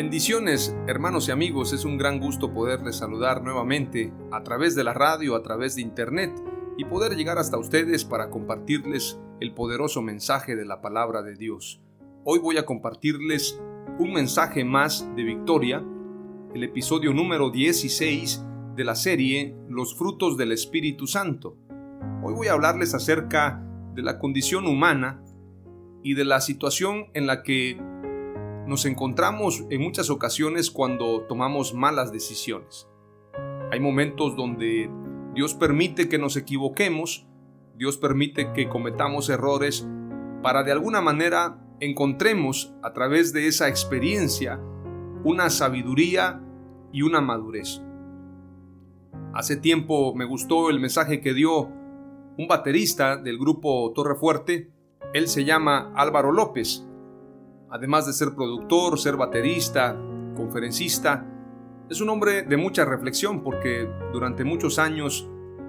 Bendiciones, hermanos y amigos, es un gran gusto poderles saludar nuevamente a través de la radio, a través de internet y poder llegar hasta ustedes para compartirles el poderoso mensaje de la palabra de Dios. Hoy voy a compartirles un mensaje más de victoria, el episodio número 16 de la serie Los frutos del Espíritu Santo. Hoy voy a hablarles acerca de la condición humana y de la situación en la que nos encontramos en muchas ocasiones cuando tomamos malas decisiones. Hay momentos donde Dios permite que nos equivoquemos, Dios permite que cometamos errores para de alguna manera encontremos a través de esa experiencia una sabiduría y una madurez. Hace tiempo me gustó el mensaje que dio un baterista del grupo Torre Fuerte, él se llama Álvaro López, además de ser productor, ser baterista, conferencista, es un hombre de mucha reflexión porque durante muchos años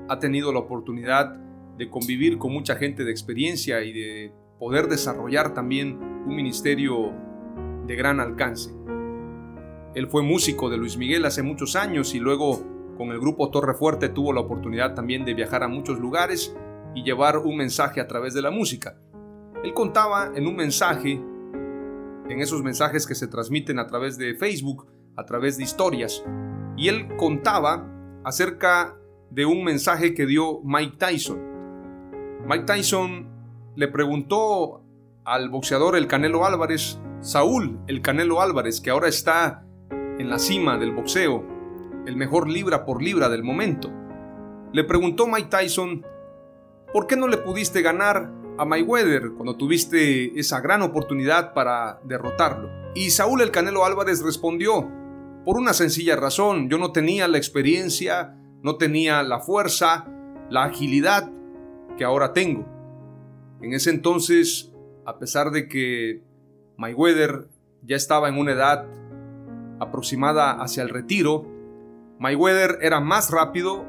ha tenido la oportunidad de convivir con mucha gente de experiencia y de poder desarrollar también un ministerio de gran alcance. Él fue músico de Luis Miguel hace muchos años y luego con el grupo Torre Fuerte tuvo la oportunidad también de viajar a muchos lugares y llevar un mensaje a través de la música. Él contaba en un mensaje en esos mensajes que se transmiten a través de Facebook, a través de historias. Y él contaba acerca de un mensaje que dio Mike Tyson. Mike Tyson le preguntó al boxeador El Canelo Álvarez, Saúl El Canelo Álvarez, que ahora está en la cima del boxeo, el mejor libra por libra del momento. Le preguntó Mike Tyson, ¿por qué no le pudiste ganar a Mayweather cuando tuviste esa gran oportunidad para derrotarlo. Y Saúl el Canelo Álvarez respondió, por una sencilla razón, yo no tenía la experiencia, no tenía la fuerza, la agilidad que ahora tengo. En ese entonces, a pesar de que Mayweather ya estaba en una edad aproximada hacia el retiro, Mayweather era más rápido,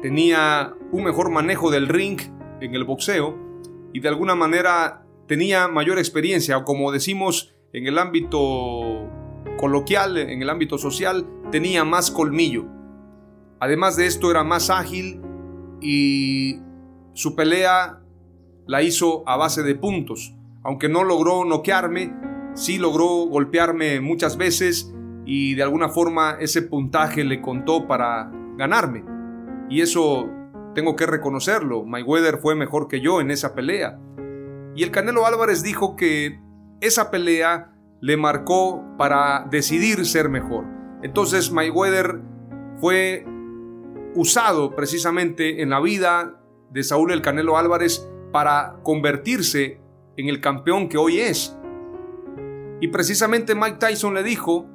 tenía un mejor manejo del ring en el boxeo y de alguna manera tenía mayor experiencia o como decimos en el ámbito coloquial, en el ámbito social, tenía más colmillo. Además de esto era más ágil y su pelea la hizo a base de puntos. Aunque no logró noquearme, sí logró golpearme muchas veces y de alguna forma ese puntaje le contó para ganarme. Y eso tengo que reconocerlo, Mayweather fue mejor que yo en esa pelea. Y el Canelo Álvarez dijo que esa pelea le marcó para decidir ser mejor. Entonces Mayweather fue usado precisamente en la vida de Saúl el Canelo Álvarez para convertirse en el campeón que hoy es. Y precisamente Mike Tyson le dijo,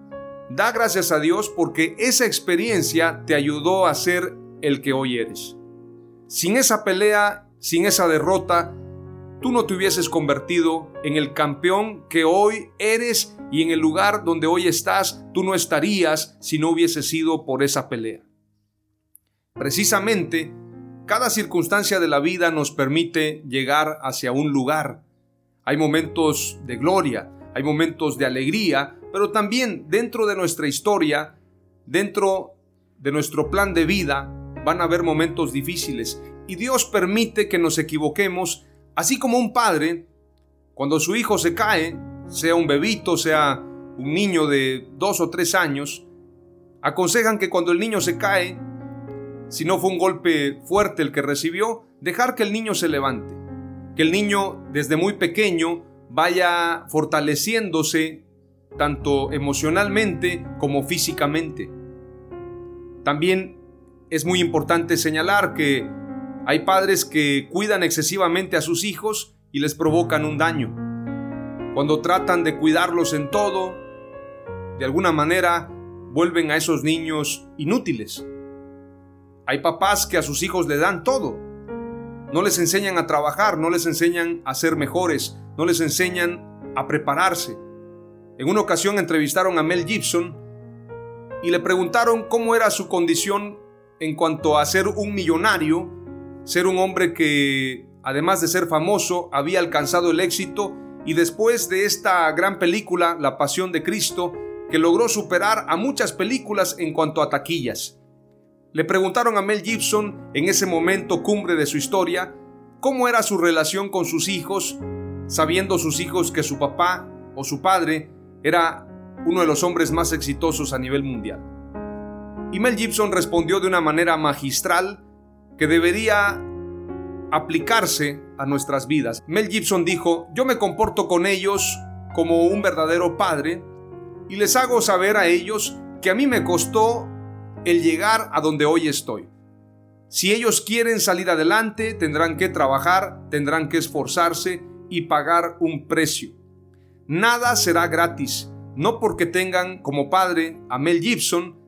da gracias a Dios porque esa experiencia te ayudó a ser el que hoy eres. Sin esa pelea, sin esa derrota, tú no te hubieses convertido en el campeón que hoy eres y en el lugar donde hoy estás, tú no estarías si no hubiese sido por esa pelea. Precisamente, cada circunstancia de la vida nos permite llegar hacia un lugar. Hay momentos de gloria, hay momentos de alegría, pero también dentro de nuestra historia, dentro de nuestro plan de vida, van a haber momentos difíciles. Y Dios permite que nos equivoquemos, así como un padre, cuando su hijo se cae, sea un bebito, sea un niño de dos o tres años, aconsejan que cuando el niño se cae, si no fue un golpe fuerte el que recibió, dejar que el niño se levante, que el niño desde muy pequeño vaya fortaleciéndose tanto emocionalmente como físicamente. También es muy importante señalar que hay padres que cuidan excesivamente a sus hijos y les provocan un daño. Cuando tratan de cuidarlos en todo, de alguna manera vuelven a esos niños inútiles. Hay papás que a sus hijos le dan todo. No les enseñan a trabajar, no les enseñan a ser mejores, no les enseñan a prepararse. En una ocasión entrevistaron a Mel Gibson y le preguntaron cómo era su condición en cuanto a ser un millonario, ser un hombre que, además de ser famoso, había alcanzado el éxito y después de esta gran película, La Pasión de Cristo, que logró superar a muchas películas en cuanto a taquillas. Le preguntaron a Mel Gibson, en ese momento cumbre de su historia, cómo era su relación con sus hijos, sabiendo sus hijos que su papá o su padre era uno de los hombres más exitosos a nivel mundial. Y Mel Gibson respondió de una manera magistral que debería aplicarse a nuestras vidas. Mel Gibson dijo, yo me comporto con ellos como un verdadero padre y les hago saber a ellos que a mí me costó el llegar a donde hoy estoy. Si ellos quieren salir adelante, tendrán que trabajar, tendrán que esforzarse y pagar un precio. Nada será gratis, no porque tengan como padre a Mel Gibson,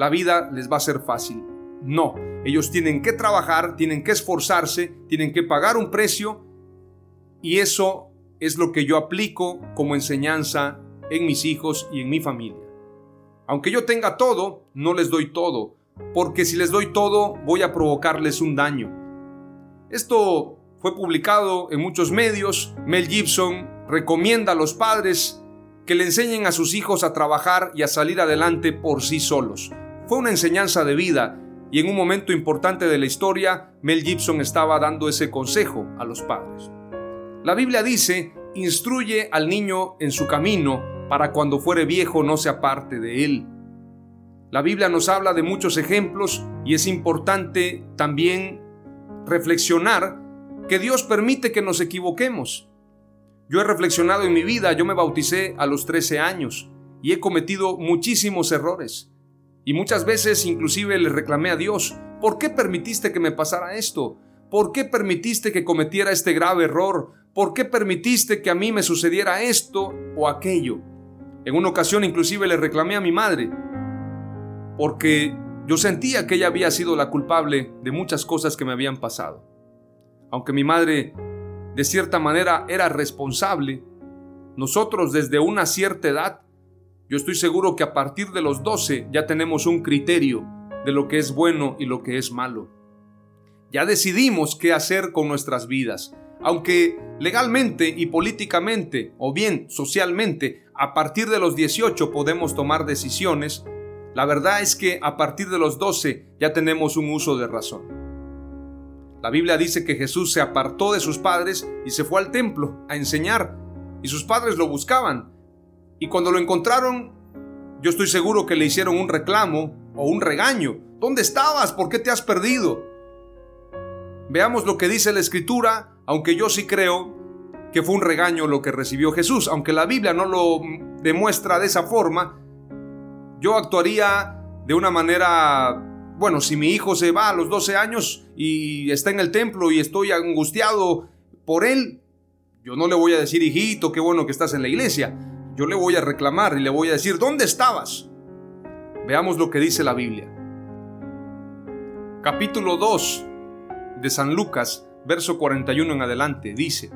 la vida les va a ser fácil. No, ellos tienen que trabajar, tienen que esforzarse, tienen que pagar un precio y eso es lo que yo aplico como enseñanza en mis hijos y en mi familia. Aunque yo tenga todo, no les doy todo, porque si les doy todo voy a provocarles un daño. Esto fue publicado en muchos medios. Mel Gibson recomienda a los padres que le enseñen a sus hijos a trabajar y a salir adelante por sí solos. Fue una enseñanza de vida y en un momento importante de la historia, Mel Gibson estaba dando ese consejo a los padres. La Biblia dice, instruye al niño en su camino para cuando fuere viejo no se aparte de él. La Biblia nos habla de muchos ejemplos y es importante también reflexionar que Dios permite que nos equivoquemos. Yo he reflexionado en mi vida, yo me bauticé a los 13 años y he cometido muchísimos errores. Y muchas veces inclusive le reclamé a Dios, ¿por qué permitiste que me pasara esto? ¿Por qué permitiste que cometiera este grave error? ¿Por qué permitiste que a mí me sucediera esto o aquello? En una ocasión inclusive le reclamé a mi madre, porque yo sentía que ella había sido la culpable de muchas cosas que me habían pasado. Aunque mi madre de cierta manera era responsable, nosotros desde una cierta edad, yo estoy seguro que a partir de los 12 ya tenemos un criterio de lo que es bueno y lo que es malo. Ya decidimos qué hacer con nuestras vidas, aunque legalmente y políticamente o bien socialmente a partir de los 18 podemos tomar decisiones, la verdad es que a partir de los 12 ya tenemos un uso de razón. La Biblia dice que Jesús se apartó de sus padres y se fue al templo a enseñar, y sus padres lo buscaban. Y cuando lo encontraron, yo estoy seguro que le hicieron un reclamo o un regaño. ¿Dónde estabas? ¿Por qué te has perdido? Veamos lo que dice la escritura, aunque yo sí creo que fue un regaño lo que recibió Jesús. Aunque la Biblia no lo demuestra de esa forma, yo actuaría de una manera, bueno, si mi hijo se va a los 12 años y está en el templo y estoy angustiado por él, yo no le voy a decir, hijito, qué bueno que estás en la iglesia. Yo le voy a reclamar y le voy a decir, ¿dónde estabas? Veamos lo que dice la Biblia. Capítulo 2 de San Lucas, verso 41 en adelante, dice,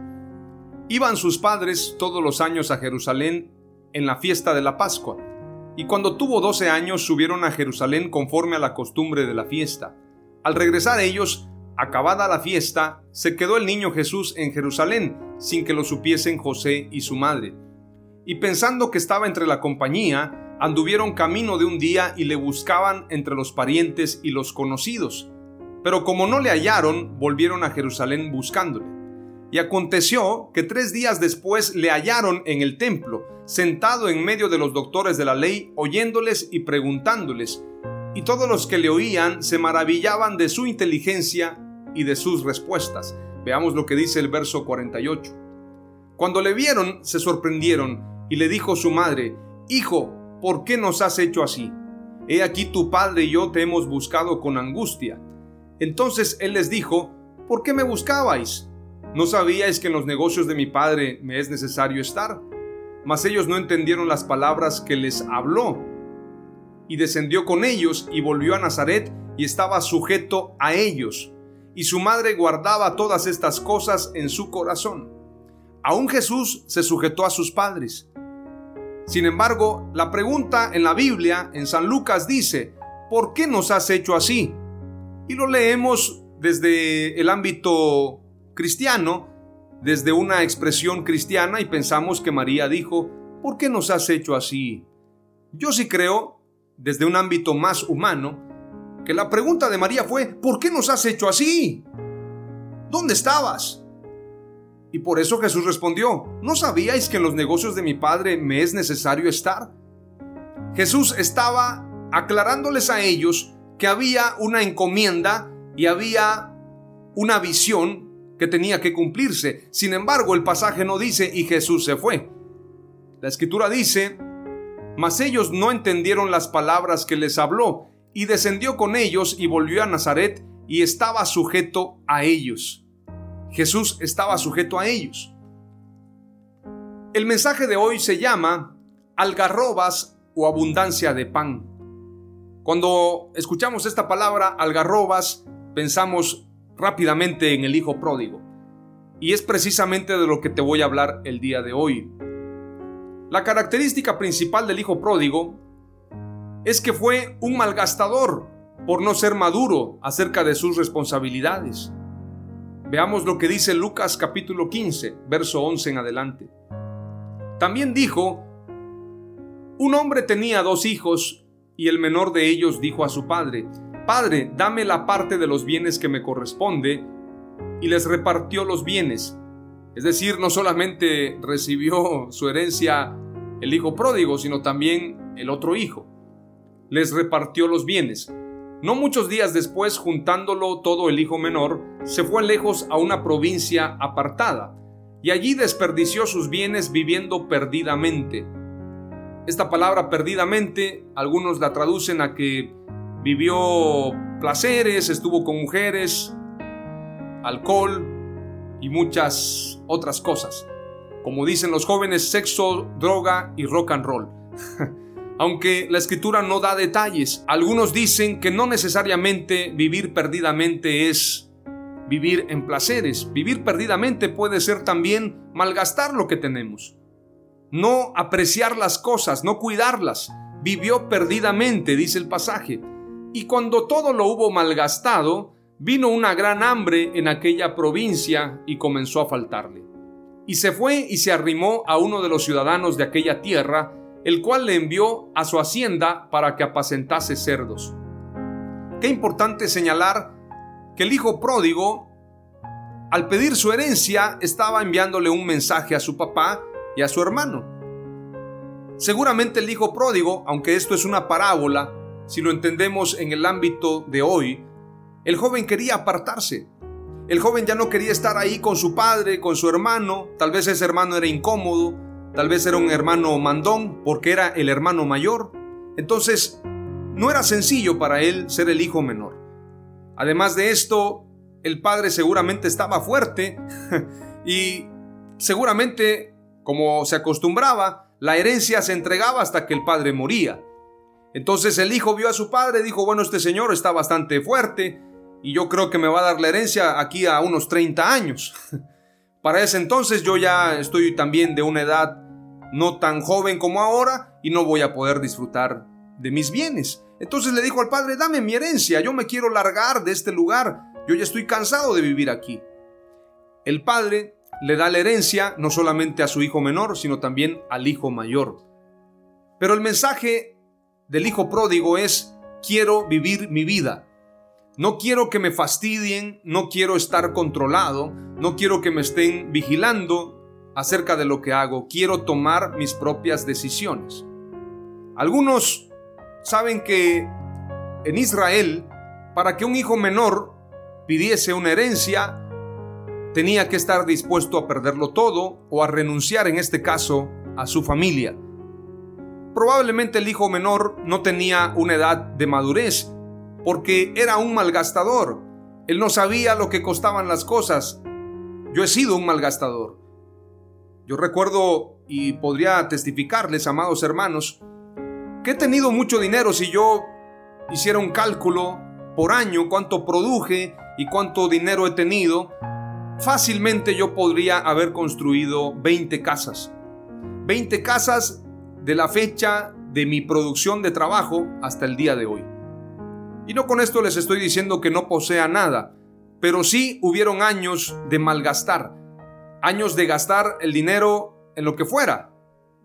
Iban sus padres todos los años a Jerusalén en la fiesta de la Pascua, y cuando tuvo doce años subieron a Jerusalén conforme a la costumbre de la fiesta. Al regresar ellos, acabada la fiesta, se quedó el niño Jesús en Jerusalén, sin que lo supiesen José y su madre. Y pensando que estaba entre la compañía, anduvieron camino de un día y le buscaban entre los parientes y los conocidos. Pero como no le hallaron, volvieron a Jerusalén buscándole. Y aconteció que tres días después le hallaron en el templo, sentado en medio de los doctores de la ley, oyéndoles y preguntándoles. Y todos los que le oían se maravillaban de su inteligencia y de sus respuestas. Veamos lo que dice el verso 48. Cuando le vieron, se sorprendieron y le dijo su madre, Hijo, ¿por qué nos has hecho así? He aquí tu padre y yo te hemos buscado con angustia. Entonces él les dijo, ¿por qué me buscabais? ¿No sabíais que en los negocios de mi padre me es necesario estar? Mas ellos no entendieron las palabras que les habló. Y descendió con ellos y volvió a Nazaret y estaba sujeto a ellos. Y su madre guardaba todas estas cosas en su corazón. Aún Jesús se sujetó a sus padres. Sin embargo, la pregunta en la Biblia, en San Lucas, dice, ¿por qué nos has hecho así? Y lo leemos desde el ámbito cristiano, desde una expresión cristiana y pensamos que María dijo, ¿por qué nos has hecho así? Yo sí creo, desde un ámbito más humano, que la pregunta de María fue, ¿por qué nos has hecho así? ¿Dónde estabas? Y por eso Jesús respondió, ¿no sabíais que en los negocios de mi Padre me es necesario estar? Jesús estaba aclarándoles a ellos que había una encomienda y había una visión que tenía que cumplirse. Sin embargo, el pasaje no dice y Jesús se fue. La escritura dice, mas ellos no entendieron las palabras que les habló, y descendió con ellos y volvió a Nazaret y estaba sujeto a ellos. Jesús estaba sujeto a ellos. El mensaje de hoy se llama algarrobas o abundancia de pan. Cuando escuchamos esta palabra algarrobas, pensamos rápidamente en el hijo pródigo. Y es precisamente de lo que te voy a hablar el día de hoy. La característica principal del hijo pródigo es que fue un malgastador por no ser maduro acerca de sus responsabilidades. Veamos lo que dice Lucas capítulo 15, verso 11 en adelante. También dijo, un hombre tenía dos hijos y el menor de ellos dijo a su padre, Padre, dame la parte de los bienes que me corresponde, y les repartió los bienes. Es decir, no solamente recibió su herencia el hijo pródigo, sino también el otro hijo. Les repartió los bienes. No muchos días después, juntándolo todo el hijo menor, se fue lejos a una provincia apartada, y allí desperdició sus bienes viviendo perdidamente. Esta palabra perdidamente, algunos la traducen a que vivió placeres, estuvo con mujeres, alcohol y muchas otras cosas. Como dicen los jóvenes, sexo, droga y rock and roll. Aunque la escritura no da detalles, algunos dicen que no necesariamente vivir perdidamente es vivir en placeres. Vivir perdidamente puede ser también malgastar lo que tenemos. No apreciar las cosas, no cuidarlas. Vivió perdidamente, dice el pasaje. Y cuando todo lo hubo malgastado, vino una gran hambre en aquella provincia y comenzó a faltarle. Y se fue y se arrimó a uno de los ciudadanos de aquella tierra, el cual le envió a su hacienda para que apacentase cerdos. Qué importante señalar que el hijo pródigo, al pedir su herencia, estaba enviándole un mensaje a su papá y a su hermano. Seguramente el hijo pródigo, aunque esto es una parábola, si lo entendemos en el ámbito de hoy, el joven quería apartarse. El joven ya no quería estar ahí con su padre, con su hermano, tal vez ese hermano era incómodo, Tal vez era un hermano mandón porque era el hermano mayor. Entonces, no era sencillo para él ser el hijo menor. Además de esto, el padre seguramente estaba fuerte y seguramente, como se acostumbraba, la herencia se entregaba hasta que el padre moría. Entonces el hijo vio a su padre y dijo, bueno, este señor está bastante fuerte y yo creo que me va a dar la herencia aquí a unos 30 años. Para ese entonces yo ya estoy también de una edad no tan joven como ahora y no voy a poder disfrutar de mis bienes. Entonces le dijo al padre, dame mi herencia, yo me quiero largar de este lugar, yo ya estoy cansado de vivir aquí. El padre, le da la herencia no solamente a su hijo menor, sino también al hijo mayor. Pero el mensaje del hijo pródigo es, quiero vivir mi vida. No quiero que me fastidien, no quiero estar controlado, no quiero que me estén vigilando acerca de lo que hago, quiero tomar mis propias decisiones. Algunos saben que en Israel, para que un hijo menor pidiese una herencia, tenía que estar dispuesto a perderlo todo o a renunciar en este caso a su familia. Probablemente el hijo menor no tenía una edad de madurez porque era un malgastador. Él no sabía lo que costaban las cosas. Yo he sido un malgastador. Yo recuerdo y podría testificarles, amados hermanos, que he tenido mucho dinero si yo hiciera un cálculo por año, cuánto produje y cuánto dinero he tenido, fácilmente yo podría haber construido 20 casas. 20 casas de la fecha de mi producción de trabajo hasta el día de hoy. Y no con esto les estoy diciendo que no posea nada, pero sí hubieron años de malgastar, años de gastar el dinero en lo que fuera,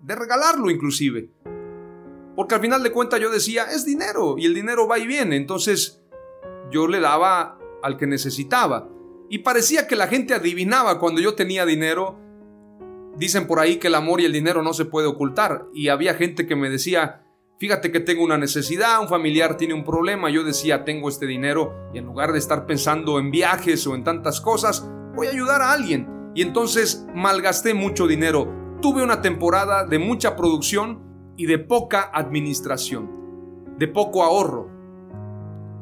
de regalarlo inclusive. Porque al final de cuentas yo decía, es dinero y el dinero va y viene, entonces yo le daba al que necesitaba. Y parecía que la gente adivinaba cuando yo tenía dinero. Dicen por ahí que el amor y el dinero no se puede ocultar. Y había gente que me decía, fíjate que tengo una necesidad, un familiar tiene un problema. Yo decía, tengo este dinero y en lugar de estar pensando en viajes o en tantas cosas, voy a ayudar a alguien. Y entonces malgasté mucho dinero. Tuve una temporada de mucha producción y de poca administración, de poco ahorro.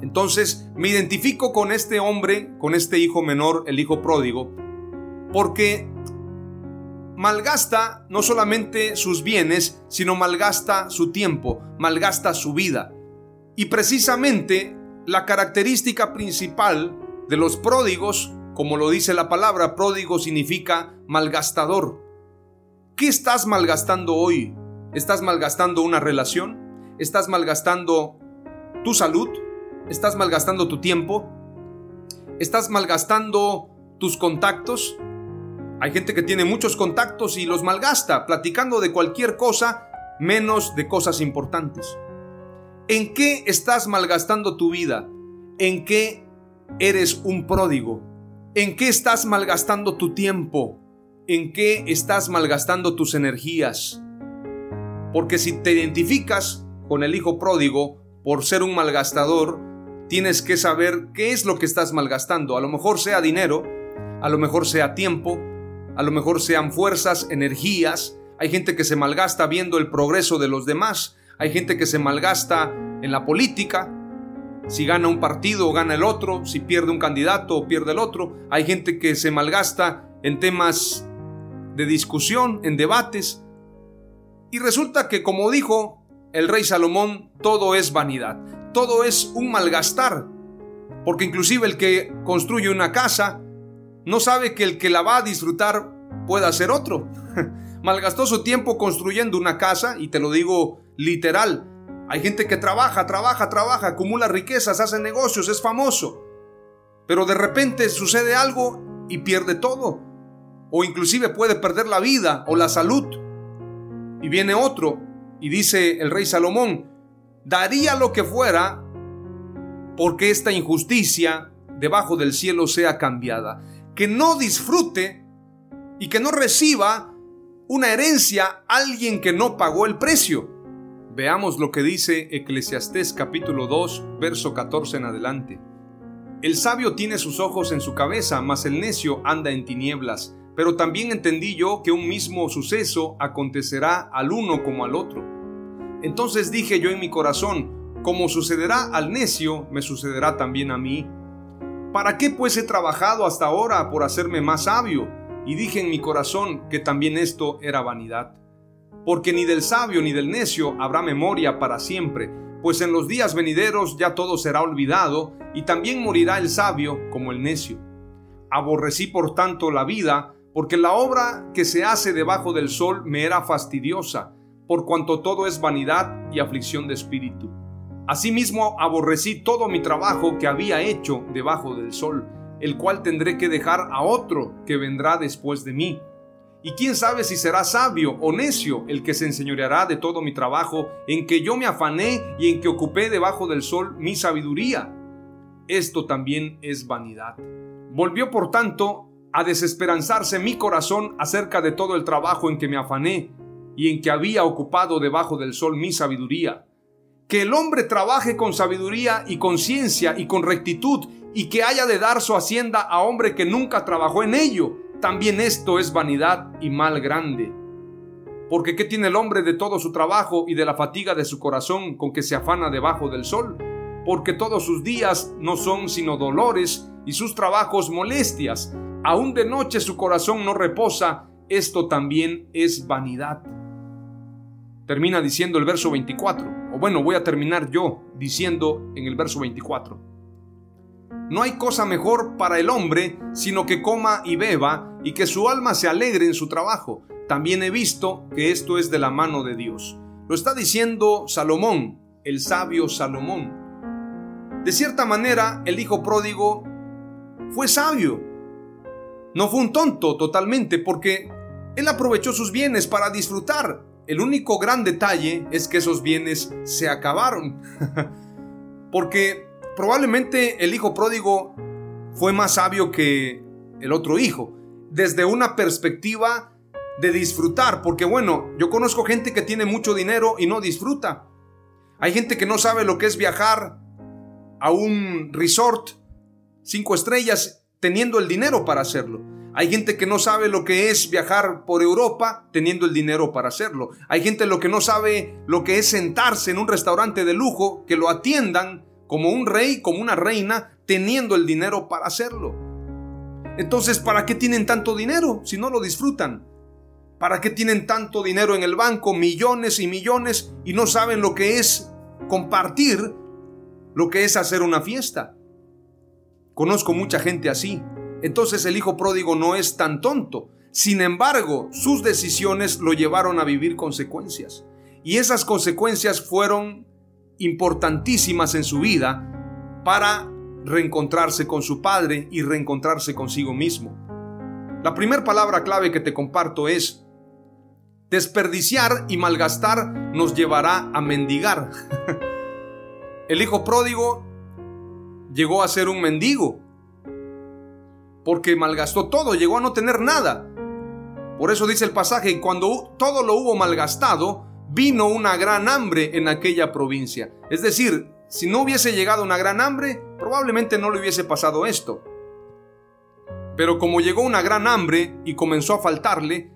Entonces me identifico con este hombre, con este hijo menor, el hijo pródigo, porque malgasta no solamente sus bienes, sino malgasta su tiempo, malgasta su vida. Y precisamente la característica principal de los pródigos, como lo dice la palabra, pródigo significa malgastador. ¿Qué estás malgastando hoy? ¿Estás malgastando una relación? ¿Estás malgastando tu salud? ¿Estás malgastando tu tiempo? ¿Estás malgastando tus contactos? Hay gente que tiene muchos contactos y los malgasta platicando de cualquier cosa menos de cosas importantes. ¿En qué estás malgastando tu vida? ¿En qué eres un pródigo? ¿En qué estás malgastando tu tiempo? ¿En qué estás malgastando tus energías? Porque si te identificas con el hijo pródigo por ser un malgastador, tienes que saber qué es lo que estás malgastando. A lo mejor sea dinero, a lo mejor sea tiempo, a lo mejor sean fuerzas, energías. Hay gente que se malgasta viendo el progreso de los demás. Hay gente que se malgasta en la política. Si gana un partido o gana el otro, si pierde un candidato o pierde el otro. Hay gente que se malgasta en temas de discusión, en debates. Y resulta que, como dijo el rey Salomón, todo es vanidad todo es un malgastar. Porque inclusive el que construye una casa no sabe que el que la va a disfrutar pueda ser otro. Malgastó su tiempo construyendo una casa y te lo digo literal. Hay gente que trabaja, trabaja, trabaja, acumula riquezas, hace negocios, es famoso. Pero de repente sucede algo y pierde todo. O inclusive puede perder la vida o la salud. Y viene otro y dice el rey Salomón, daría lo que fuera porque esta injusticia debajo del cielo sea cambiada. Que no disfrute y que no reciba una herencia alguien que no pagó el precio. Veamos lo que dice Eclesiastés capítulo 2, verso 14 en adelante. El sabio tiene sus ojos en su cabeza, mas el necio anda en tinieblas. Pero también entendí yo que un mismo suceso acontecerá al uno como al otro. Entonces dije yo en mi corazón, como sucederá al necio, me sucederá también a mí. ¿Para qué pues he trabajado hasta ahora por hacerme más sabio? Y dije en mi corazón que también esto era vanidad. Porque ni del sabio ni del necio habrá memoria para siempre, pues en los días venideros ya todo será olvidado, y también morirá el sabio como el necio. Aborrecí por tanto la vida, porque la obra que se hace debajo del sol me era fastidiosa, por cuanto todo es vanidad y aflicción de espíritu. Asimismo aborrecí todo mi trabajo que había hecho debajo del sol, el cual tendré que dejar a otro que vendrá después de mí. Y quién sabe si será sabio o necio el que se enseñoreará de todo mi trabajo, en que yo me afané y en que ocupé debajo del sol mi sabiduría. Esto también es vanidad. Volvió por tanto a desesperanzarse mi corazón acerca de todo el trabajo en que me afané y en que había ocupado debajo del sol mi sabiduría. Que el hombre trabaje con sabiduría y con ciencia y con rectitud y que haya de dar su hacienda a hombre que nunca trabajó en ello también esto es vanidad y mal grande. Porque ¿qué tiene el hombre de todo su trabajo y de la fatiga de su corazón con que se afana debajo del sol? Porque todos sus días no son sino dolores y sus trabajos molestias. Aún de noche su corazón no reposa. Esto también es vanidad. Termina diciendo el verso 24. O bueno, voy a terminar yo diciendo en el verso 24. No hay cosa mejor para el hombre sino que coma y beba y que su alma se alegre en su trabajo. También he visto que esto es de la mano de Dios. Lo está diciendo Salomón, el sabio Salomón. De cierta manera, el hijo pródigo fue sabio. No fue un tonto totalmente porque él aprovechó sus bienes para disfrutar. El único gran detalle es que esos bienes se acabaron. porque probablemente el hijo pródigo fue más sabio que el otro hijo, desde una perspectiva de disfrutar, porque bueno, yo conozco gente que tiene mucho dinero y no disfruta. Hay gente que no sabe lo que es viajar a un resort cinco estrellas teniendo el dinero para hacerlo. Hay gente que no sabe lo que es viajar por Europa teniendo el dinero para hacerlo. Hay gente lo que no sabe lo que es sentarse en un restaurante de lujo, que lo atiendan como un rey, como una reina, teniendo el dinero para hacerlo. Entonces, ¿para qué tienen tanto dinero si no lo disfrutan? ¿Para qué tienen tanto dinero en el banco, millones y millones, y no saben lo que es compartir, lo que es hacer una fiesta? Conozco mucha gente así. Entonces el hijo pródigo no es tan tonto. Sin embargo, sus decisiones lo llevaron a vivir consecuencias. Y esas consecuencias fueron importantísimas en su vida para reencontrarse con su padre y reencontrarse consigo mismo. La primera palabra clave que te comparto es desperdiciar y malgastar nos llevará a mendigar. El hijo pródigo llegó a ser un mendigo porque malgastó todo, llegó a no tener nada. Por eso dice el pasaje, cuando todo lo hubo malgastado, vino una gran hambre en aquella provincia. Es decir, si no hubiese llegado una gran hambre, probablemente no le hubiese pasado esto. Pero como llegó una gran hambre y comenzó a faltarle,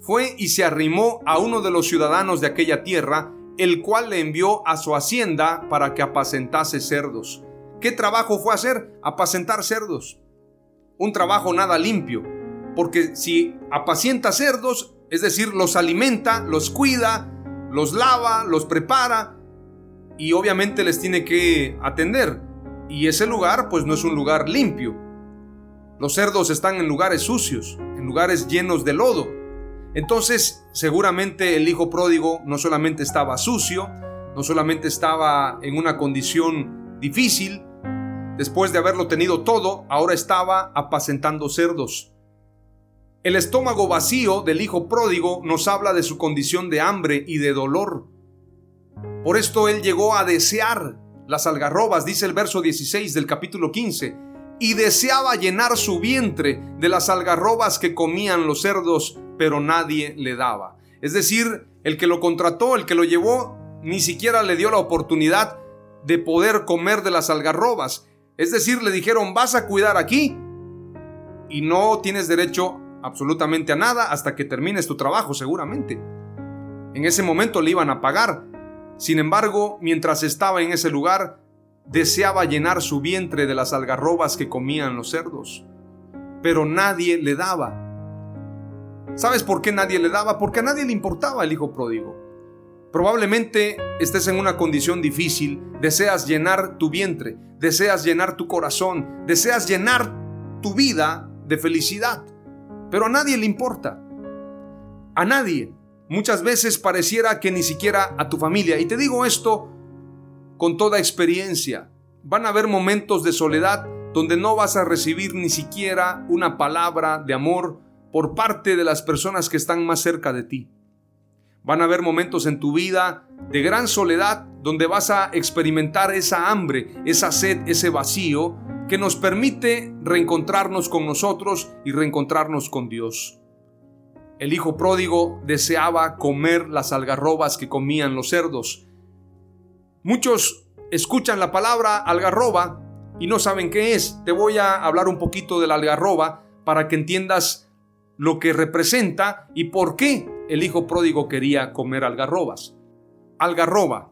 fue y se arrimó a uno de los ciudadanos de aquella tierra, el cual le envió a su hacienda para que apacentase cerdos. ¿Qué trabajo fue hacer? Apacentar cerdos. Un trabajo nada limpio, porque si apacienta cerdos, es decir, los alimenta, los cuida, los lava, los prepara y obviamente les tiene que atender. Y ese lugar pues no es un lugar limpio. Los cerdos están en lugares sucios, en lugares llenos de lodo. Entonces seguramente el hijo pródigo no solamente estaba sucio, no solamente estaba en una condición difícil, después de haberlo tenido todo, ahora estaba apacentando cerdos. El estómago vacío del hijo pródigo nos habla de su condición de hambre y de dolor. Por esto él llegó a desear las algarrobas, dice el verso 16 del capítulo 15, y deseaba llenar su vientre de las algarrobas que comían los cerdos, pero nadie le daba. Es decir, el que lo contrató, el que lo llevó, ni siquiera le dio la oportunidad de poder comer de las algarrobas. Es decir, le dijeron, vas a cuidar aquí y no tienes derecho absolutamente a nada hasta que termines tu trabajo seguramente. En ese momento le iban a pagar. Sin embargo, mientras estaba en ese lugar, deseaba llenar su vientre de las algarrobas que comían los cerdos. Pero nadie le daba. ¿Sabes por qué nadie le daba? Porque a nadie le importaba el hijo pródigo. Probablemente estés en una condición difícil, deseas llenar tu vientre, deseas llenar tu corazón, deseas llenar tu vida de felicidad pero a nadie le importa. A nadie. Muchas veces pareciera que ni siquiera a tu familia. Y te digo esto con toda experiencia. Van a haber momentos de soledad donde no vas a recibir ni siquiera una palabra de amor por parte de las personas que están más cerca de ti. Van a haber momentos en tu vida de gran soledad donde vas a experimentar esa hambre, esa sed, ese vacío que nos permite reencontrarnos con nosotros y reencontrarnos con Dios. El hijo pródigo deseaba comer las algarrobas que comían los cerdos. Muchos escuchan la palabra algarroba y no saben qué es. Te voy a hablar un poquito de la algarroba para que entiendas lo que representa y por qué el hijo pródigo quería comer algarrobas. Algarroba.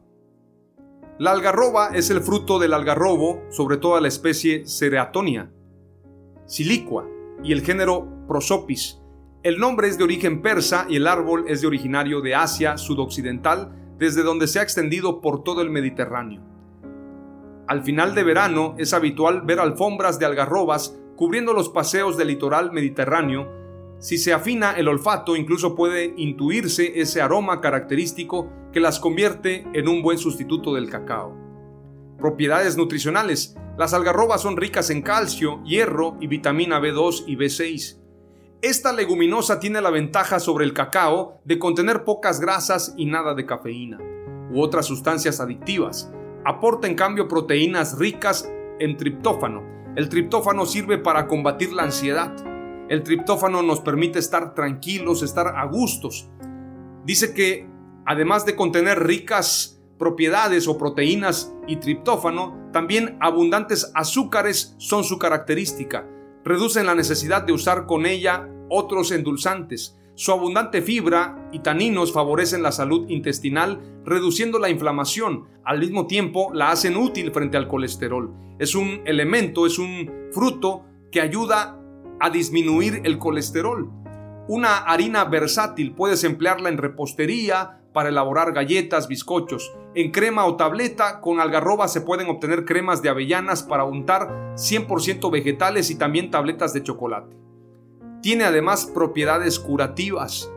La algarroba es el fruto del algarrobo, sobre toda la especie Cereatonia, silicua y el género Prosopis. El nombre es de origen persa y el árbol es de originario de Asia sudoccidental, desde donde se ha extendido por todo el Mediterráneo. Al final de verano es habitual ver alfombras de algarrobas cubriendo los paseos del litoral mediterráneo si se afina el olfato, incluso puede intuirse ese aroma característico que las convierte en un buen sustituto del cacao. Propiedades nutricionales. Las algarrobas son ricas en calcio, hierro y vitamina B2 y B6. Esta leguminosa tiene la ventaja sobre el cacao de contener pocas grasas y nada de cafeína u otras sustancias adictivas. Aporta en cambio proteínas ricas en triptófano. El triptófano sirve para combatir la ansiedad el triptófano nos permite estar tranquilos, estar a gustos. Dice que además de contener ricas propiedades o proteínas y triptófano, también abundantes azúcares son su característica. Reducen la necesidad de usar con ella otros endulzantes. Su abundante fibra y taninos favorecen la salud intestinal, reduciendo la inflamación. Al mismo tiempo, la hacen útil frente al colesterol. Es un elemento, es un fruto que ayuda a disminuir el colesterol. Una harina versátil puedes emplearla en repostería para elaborar galletas, bizcochos. En crema o tableta con algarroba se pueden obtener cremas de avellanas para untar 100% vegetales y también tabletas de chocolate. Tiene además propiedades curativas.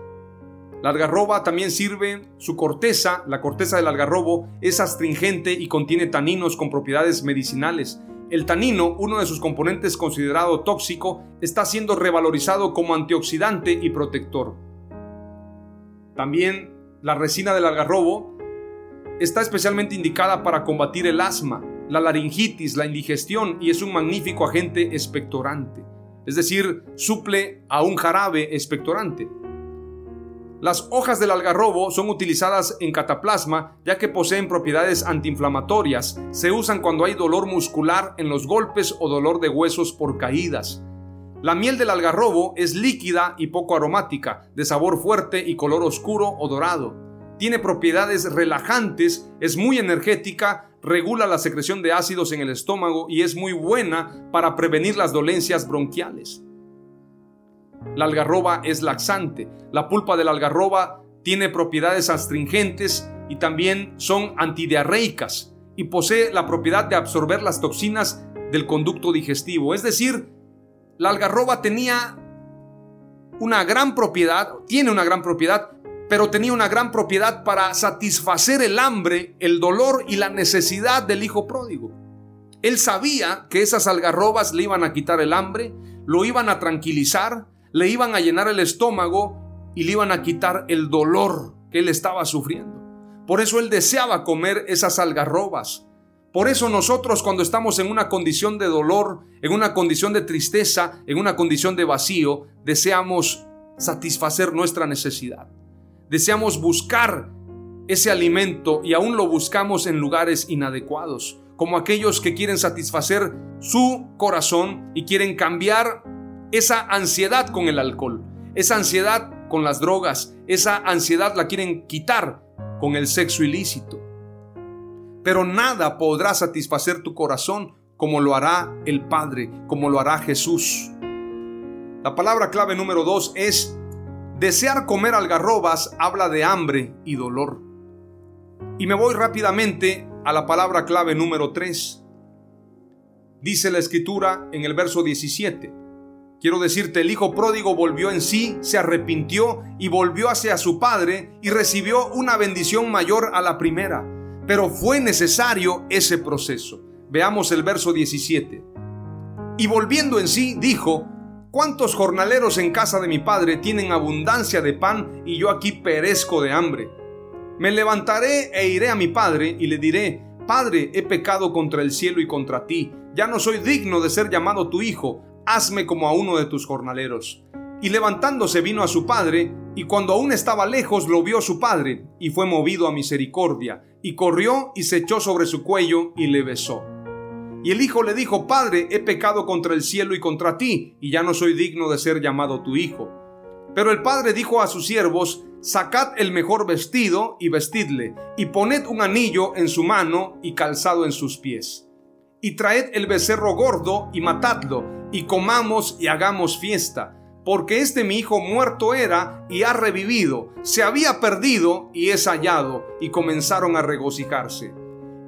La algarroba también sirve, su corteza, la corteza del algarrobo, es astringente y contiene taninos con propiedades medicinales. El tanino, uno de sus componentes considerado tóxico, está siendo revalorizado como antioxidante y protector. También la resina del algarrobo está especialmente indicada para combatir el asma, la laringitis, la indigestión y es un magnífico agente expectorante. Es decir, suple a un jarabe expectorante. Las hojas del algarrobo son utilizadas en cataplasma ya que poseen propiedades antiinflamatorias. Se usan cuando hay dolor muscular en los golpes o dolor de huesos por caídas. La miel del algarrobo es líquida y poco aromática, de sabor fuerte y color oscuro o dorado. Tiene propiedades relajantes, es muy energética, regula la secreción de ácidos en el estómago y es muy buena para prevenir las dolencias bronquiales. La algarroba es laxante. La pulpa de la algarroba tiene propiedades astringentes y también son antidiarreicas y posee la propiedad de absorber las toxinas del conducto digestivo. Es decir, la algarroba tenía una gran propiedad, tiene una gran propiedad, pero tenía una gran propiedad para satisfacer el hambre, el dolor y la necesidad del hijo pródigo. Él sabía que esas algarrobas le iban a quitar el hambre, lo iban a tranquilizar, le iban a llenar el estómago y le iban a quitar el dolor que él estaba sufriendo. Por eso él deseaba comer esas algarrobas. Por eso nosotros cuando estamos en una condición de dolor, en una condición de tristeza, en una condición de vacío, deseamos satisfacer nuestra necesidad. Deseamos buscar ese alimento y aún lo buscamos en lugares inadecuados, como aquellos que quieren satisfacer su corazón y quieren cambiar esa ansiedad con el alcohol, esa ansiedad con las drogas, esa ansiedad la quieren quitar con el sexo ilícito. Pero nada podrá satisfacer tu corazón como lo hará el Padre, como lo hará Jesús. La palabra clave número dos es desear comer algarrobas habla de hambre y dolor. Y me voy rápidamente a la palabra clave número 3. Dice la escritura en el verso 17, Quiero decirte, el hijo pródigo volvió en sí, se arrepintió y volvió hacia su padre y recibió una bendición mayor a la primera. Pero fue necesario ese proceso. Veamos el verso 17. Y volviendo en sí, dijo, ¿Cuántos jornaleros en casa de mi padre tienen abundancia de pan y yo aquí perezco de hambre? Me levantaré e iré a mi padre y le diré, Padre, he pecado contra el cielo y contra ti, ya no soy digno de ser llamado tu hijo, hazme como a uno de tus jornaleros. Y levantándose vino a su padre, y cuando aún estaba lejos lo vio su padre, y fue movido a misericordia, y corrió y se echó sobre su cuello y le besó. Y el hijo le dijo, Padre, he pecado contra el cielo y contra ti, y ya no soy digno de ser llamado tu hijo. Pero el padre dijo a sus siervos, Sacad el mejor vestido y vestidle, y poned un anillo en su mano y calzado en sus pies. Y traed el becerro gordo y matadlo, y comamos y hagamos fiesta, porque este mi hijo muerto era y ha revivido, se había perdido y es hallado, y comenzaron a regocijarse.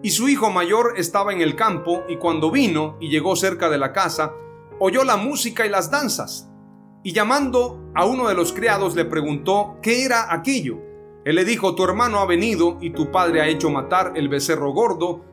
Y su hijo mayor estaba en el campo, y cuando vino y llegó cerca de la casa, oyó la música y las danzas. Y llamando a uno de los criados le preguntó qué era aquello. Él le dijo, tu hermano ha venido y tu padre ha hecho matar el becerro gordo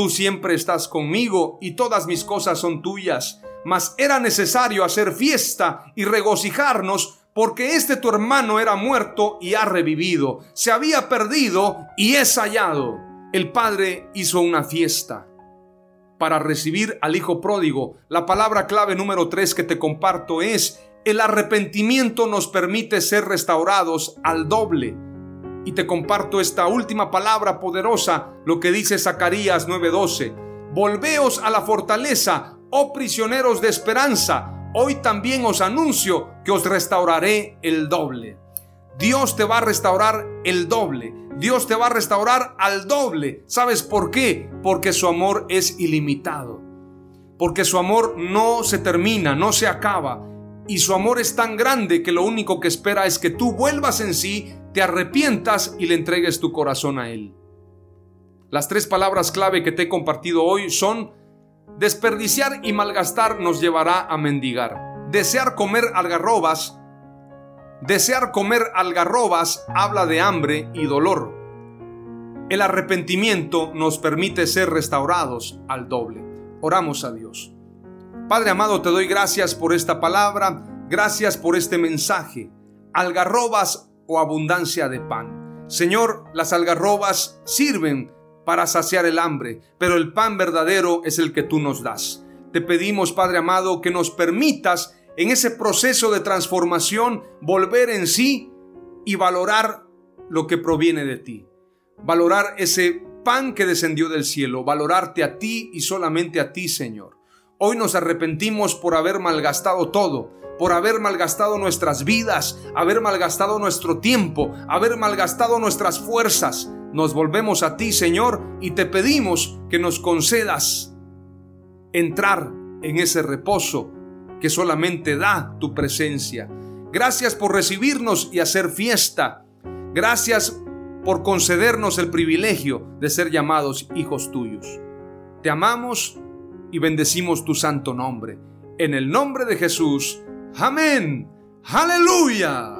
tú siempre estás conmigo y todas mis cosas son tuyas, mas era necesario hacer fiesta y regocijarnos porque este tu hermano era muerto y ha revivido, se había perdido y es hallado. El padre hizo una fiesta para recibir al hijo pródigo. La palabra clave número 3 que te comparto es, el arrepentimiento nos permite ser restaurados al doble. Y te comparto esta última palabra poderosa, lo que dice Zacarías 9:12. Volveos a la fortaleza, oh prisioneros de esperanza Hoy también os anuncio que os restauraré el doble. Dios te va a restaurar el doble. Dios te va a restaurar al doble. ¿Sabes por qué? Porque su amor es ilimitado. Porque su amor no se termina, no se acaba. Y su amor es tan grande que lo único que espera es que tú vuelvas en sí, te arrepientas y le entregues tu corazón a Él. Las tres palabras clave que te he compartido hoy son Desperdiciar y malgastar nos llevará a mendigar. Desear comer algarrobas, desear comer algarrobas habla de hambre y dolor. El arrepentimiento nos permite ser restaurados al doble. Oramos a Dios. Padre amado, te doy gracias por esta palabra, gracias por este mensaje. Algarrobas o abundancia de pan. Señor, las algarrobas sirven para saciar el hambre, pero el pan verdadero es el que tú nos das. Te pedimos, Padre amado, que nos permitas en ese proceso de transformación volver en sí y valorar lo que proviene de ti. Valorar ese pan que descendió del cielo, valorarte a ti y solamente a ti, Señor. Hoy nos arrepentimos por haber malgastado todo, por haber malgastado nuestras vidas, haber malgastado nuestro tiempo, haber malgastado nuestras fuerzas, nos volvemos a ti, Señor, y te pedimos que nos concedas entrar en ese reposo que solamente da tu presencia. Gracias por recibirnos y hacer fiesta. Gracias por concedernos el privilegio de ser llamados hijos tuyos. Te amamos y bendecimos tu santo nombre. En el nombre de Jesús. Amén. Aleluya.